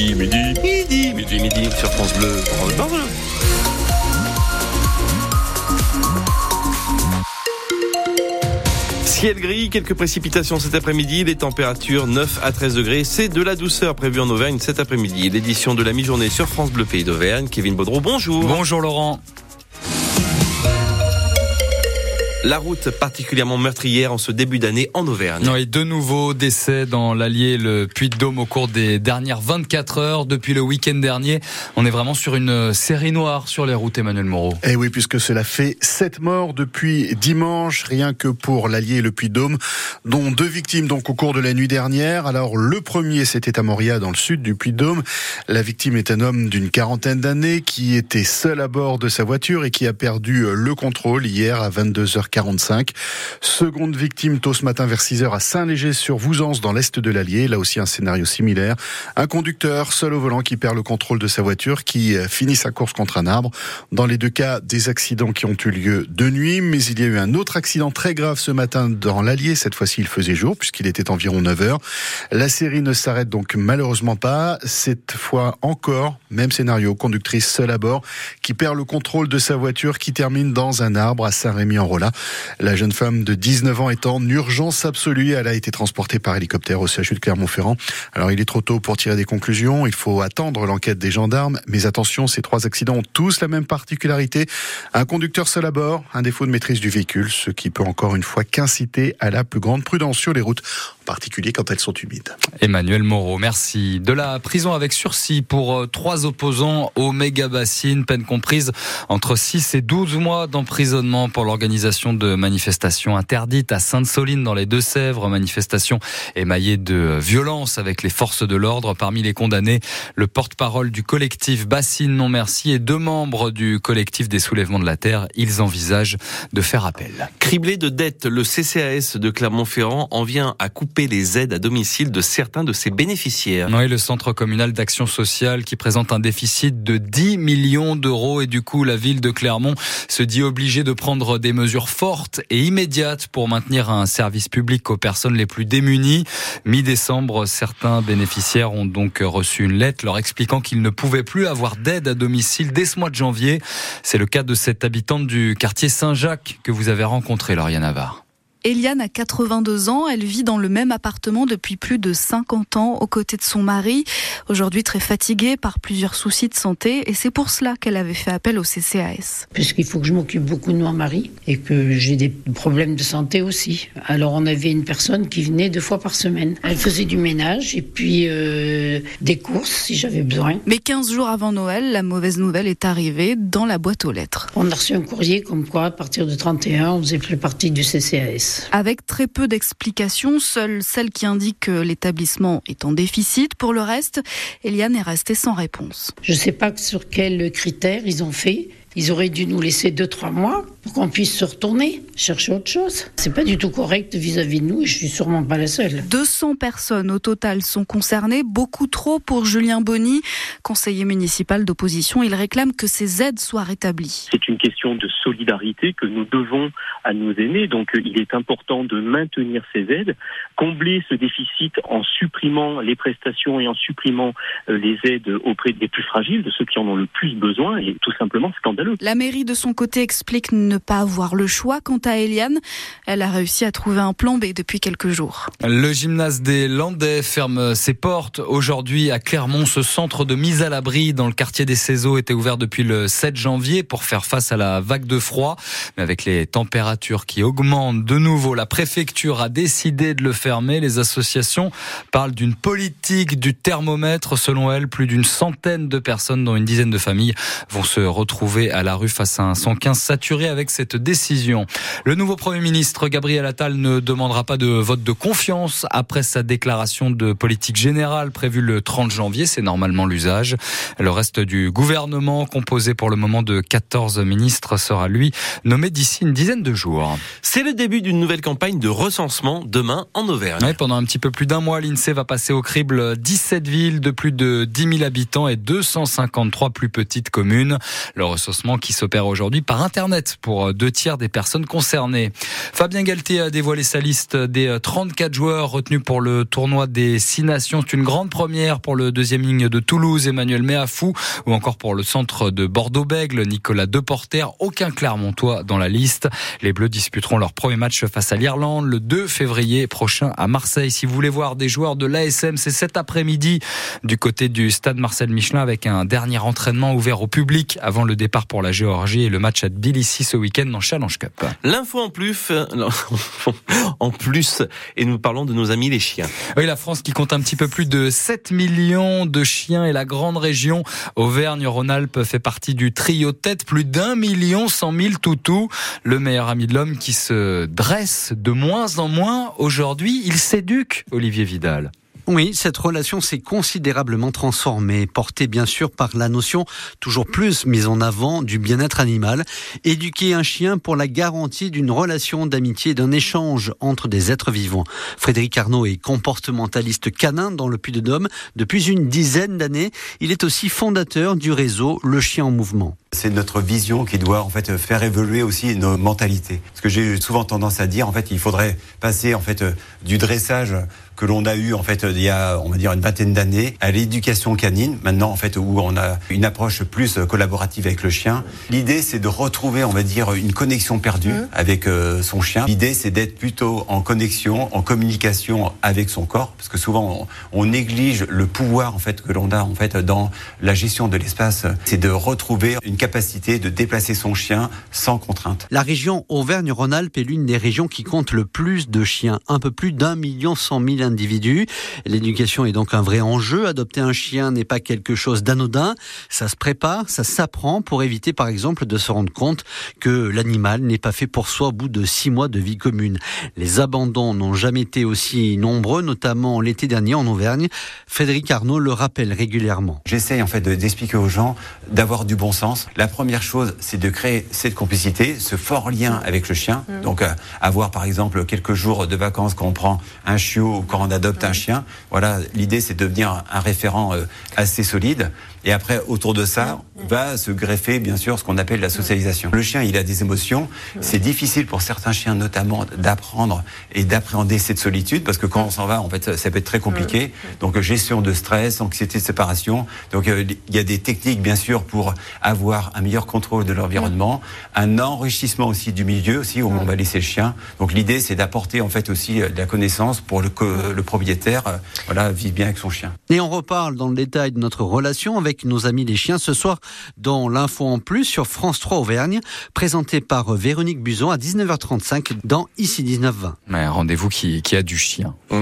midi, midi, midi, midi, midi, sur France Bleu. France Bleu. Ciel gris, quelques précipitations cet après-midi, les températures 9 à 13 degrés. C'est de la douceur prévue en Auvergne cet après-midi. L'édition de la mi-journée sur France Bleu Pays d'Auvergne. Kevin Baudreau, bonjour. Bonjour Laurent. La route particulièrement meurtrière en ce début d'année en Auvergne. Oui, de nouveaux décès dans l'Allier, le Puy-de-Dôme au cours des dernières 24 heures depuis le week-end dernier. On est vraiment sur une série noire sur les routes, Emmanuel Moreau. Eh oui, puisque cela fait sept morts depuis dimanche, rien que pour l'Allier et le Puy-de-Dôme, dont deux victimes donc au cours de la nuit dernière. Alors le premier, c'était à Moria, dans le sud du Puy-de-Dôme. La victime est un homme d'une quarantaine d'années qui était seul à bord de sa voiture et qui a perdu le contrôle hier à 22h 45. Seconde victime tôt ce matin vers 6h à Saint-Léger-sur-Vouzance dans l'est de l'Allier. Là aussi un scénario similaire. Un conducteur seul au volant qui perd le contrôle de sa voiture, qui finit sa course contre un arbre. Dans les deux cas, des accidents qui ont eu lieu de nuit, mais il y a eu un autre accident très grave ce matin dans l'Allier. Cette fois-ci, il faisait jour puisqu'il était environ 9 h La série ne s'arrête donc malheureusement pas. Cette fois encore, même scénario, conductrice seule à bord qui perd le contrôle de sa voiture qui termine dans un arbre à Saint-Rémy-en-Rolla. La jeune femme de 19 ans est en urgence absolue. Elle a été transportée par hélicoptère au CHU de Clermont-Ferrand. Alors il est trop tôt pour tirer des conclusions. Il faut attendre l'enquête des gendarmes. Mais attention, ces trois accidents ont tous la même particularité. Un conducteur seul à bord, un défaut de maîtrise du véhicule, ce qui peut encore une fois qu'inciter à la plus grande prudence sur les routes, particulier quand elles sont humides. Emmanuel Moreau, merci. De la prison avec sursis pour euh, trois opposants au méga bassine, peine comprise entre 6 et 12 mois d'emprisonnement pour l'organisation de manifestations interdites à Sainte-Soline dans les Deux-Sèvres. Manifestation émaillée de violence avec les forces de l'ordre. Parmi les condamnés, le porte-parole du collectif Bassine Non Merci et deux membres du collectif des soulèvements de la terre. Ils envisagent de faire appel. Criblé de dettes, le CCAS de Clermont-Ferrand en vient à couper les aides à domicile de certains de ses bénéficiaires. Oui, le centre communal d'action sociale qui présente un déficit de 10 millions d'euros et du coup la ville de Clermont se dit obligée de prendre des mesures fortes et immédiates pour maintenir un service public aux personnes les plus démunies. Mi-décembre, certains bénéficiaires ont donc reçu une lettre leur expliquant qu'ils ne pouvaient plus avoir d'aide à domicile dès ce mois de janvier. C'est le cas de cette habitante du quartier Saint-Jacques que vous avez rencontré, Lauriane Navarre. Eliane a 82 ans, elle vit dans le même appartement depuis plus de 50 ans aux côtés de son mari, aujourd'hui très fatiguée par plusieurs soucis de santé et c'est pour cela qu'elle avait fait appel au CCAS. Puisqu'il faut que je m'occupe beaucoup de mon mari et que j'ai des problèmes de santé aussi. Alors on avait une personne qui venait deux fois par semaine. Elle faisait du ménage et puis euh, des courses si j'avais besoin. Mais 15 jours avant Noël, la mauvaise nouvelle est arrivée dans la boîte aux lettres. On a reçu un courrier comme quoi à partir de 31 on faisait plus partie du CCAS. Avec très peu d'explications, seule celle qui indique que l'établissement est en déficit. Pour le reste, Eliane est restée sans réponse. Je ne sais pas sur quels critères ils ont fait. Ils auraient dû nous laisser deux, trois mois pour qu'on puisse se retourner, chercher autre chose. C'est pas du tout correct vis-à-vis de nous et je suis sûrement pas la seule. 200 personnes au total sont concernées, beaucoup trop pour Julien Bonny, conseiller municipal d'opposition. Il réclame que ces aides soient rétablies. C'est une question de solidarité que nous devons à nos aînés, donc il est important de maintenir ces aides, combler ce déficit en supprimant les prestations et en supprimant les aides auprès des plus fragiles, de ceux qui en ont le plus besoin, et tout simplement scandaleux. La mairie de son côté explique ne pas avoir le choix. Quant à Eliane, elle a réussi à trouver un plan B depuis quelques jours. Le gymnase des Landais ferme ses portes aujourd'hui à Clermont. Ce centre de mise à l'abri dans le quartier des Cézaux était ouvert depuis le 7 janvier pour faire face à la vague de froid. Mais avec les températures qui augmentent de nouveau, la préfecture a décidé de le fermer. Les associations parlent d'une politique du thermomètre. Selon elles, plus d'une centaine de personnes, dont une dizaine de familles, vont se retrouver à la rue face à un 115 saturé avec cette décision. Le nouveau Premier ministre Gabriel Attal ne demandera pas de vote de confiance après sa déclaration de politique générale prévue le 30 janvier. C'est normalement l'usage. Le reste du gouvernement, composé pour le moment de 14 ministres, sera lui nommé d'ici une dizaine de jours. C'est le début d'une nouvelle campagne de recensement demain en Auvergne. Oui, pendant un petit peu plus d'un mois, l'INSEE va passer au crible 17 villes de plus de 10 000 habitants et 253 plus petites communes. Le recensement qui s'opère aujourd'hui par Internet pour deux tiers des personnes concernées. Fabien Galtier a dévoilé sa liste des 34 joueurs retenus pour le tournoi des Six Nations. C'est une grande première pour le deuxième ligne de Toulouse, Emmanuel Méafou, ou encore pour le centre de Bordeaux-Bègle, Nicolas Deporter. Aucun Clermontois dans la liste. Les Bleus disputeront leur premier match face à l'Irlande le 2 février prochain à Marseille. Si vous voulez voir des joueurs de l'ASM, c'est cet après-midi du côté du stade Marcel Michelin avec un dernier entraînement ouvert au public avant le départ pour la Géorgie et le match à Tbilissi ce week-end dans Challenge Cup. L'info en plus, en plus, et nous parlons de nos amis les chiens. Oui, la France qui compte un petit peu plus de 7 millions de chiens et la grande région Auvergne-Rhône-Alpes fait partie du trio tête, plus d'un million cent mille toutous. Le meilleur ami de l'homme qui se dresse de moins en moins aujourd'hui. Il s'éduque, Olivier Vidal. Oui, cette relation s'est considérablement transformée, portée bien sûr par la notion toujours plus mise en avant du bien-être animal. Éduquer un chien pour la garantie d'une relation d'amitié, d'un échange entre des êtres vivants. Frédéric Arnaud est comportementaliste canin dans le Puy-de-Dôme depuis une dizaine d'années. Il est aussi fondateur du réseau Le Chien en Mouvement. C'est notre vision qui doit en fait faire évoluer aussi nos mentalités. Ce que j'ai souvent tendance à dire, en fait, il faudrait passer en fait du dressage que l'on a eu en fait il y a on va dire une vingtaine d'années à l'éducation canine maintenant en fait où on a une approche plus collaborative avec le chien. L'idée c'est de retrouver on va dire une connexion perdue mmh. avec euh, son chien. L'idée c'est d'être plutôt en connexion, en communication avec son corps parce que souvent on, on néglige le pouvoir en fait que l'on a en fait dans la gestion de l'espace, c'est de retrouver une capacité de déplacer son chien sans contrainte. La région Auvergne-Rhône-Alpes est l'une des régions qui compte le plus de chiens, un peu plus d'un million cent mille individus. L'éducation est donc un vrai enjeu. Adopter un chien n'est pas quelque chose d'anodin. Ça se prépare, ça s'apprend pour éviter par exemple de se rendre compte que l'animal n'est pas fait pour soi au bout de six mois de vie commune. Les abandons n'ont jamais été aussi nombreux, notamment l'été dernier en Auvergne. Frédéric Arnaud le rappelle régulièrement. J'essaye en fait d'expliquer aux gens d'avoir du bon sens. La première chose, c'est de créer cette complicité, ce fort lien avec le chien. Mmh. Donc, euh, avoir par exemple quelques jours de vacances quand on prend un chiot ou quand on adopte un chien. Voilà, l'idée c'est de devenir un référent euh, assez solide. Et après, autour de ça, va se greffer, bien sûr, ce qu'on appelle la socialisation. Le chien, il a des émotions. C'est difficile pour certains chiens, notamment, d'apprendre et d'appréhender cette solitude, parce que quand on s'en va, en fait, ça peut être très compliqué. Donc, gestion de stress, anxiété de séparation. Donc, euh, il y a des techniques, bien sûr, pour avoir un meilleur contrôle de l'environnement, un enrichissement aussi du milieu, aussi, où on va laisser le chien. Donc, l'idée, c'est d'apporter, en fait, aussi euh, de la connaissance pour le, le propriétaire, euh, voilà, vivre bien avec son chien. Et on reparle dans le détail de notre relation avec nos amis les chiens ce soir dans l'info en plus sur France 3 Auvergne, présenté par Véronique Buzon à 19h35 dans Ici 1920. Rendez-vous qui, qui a du chien. Mmh.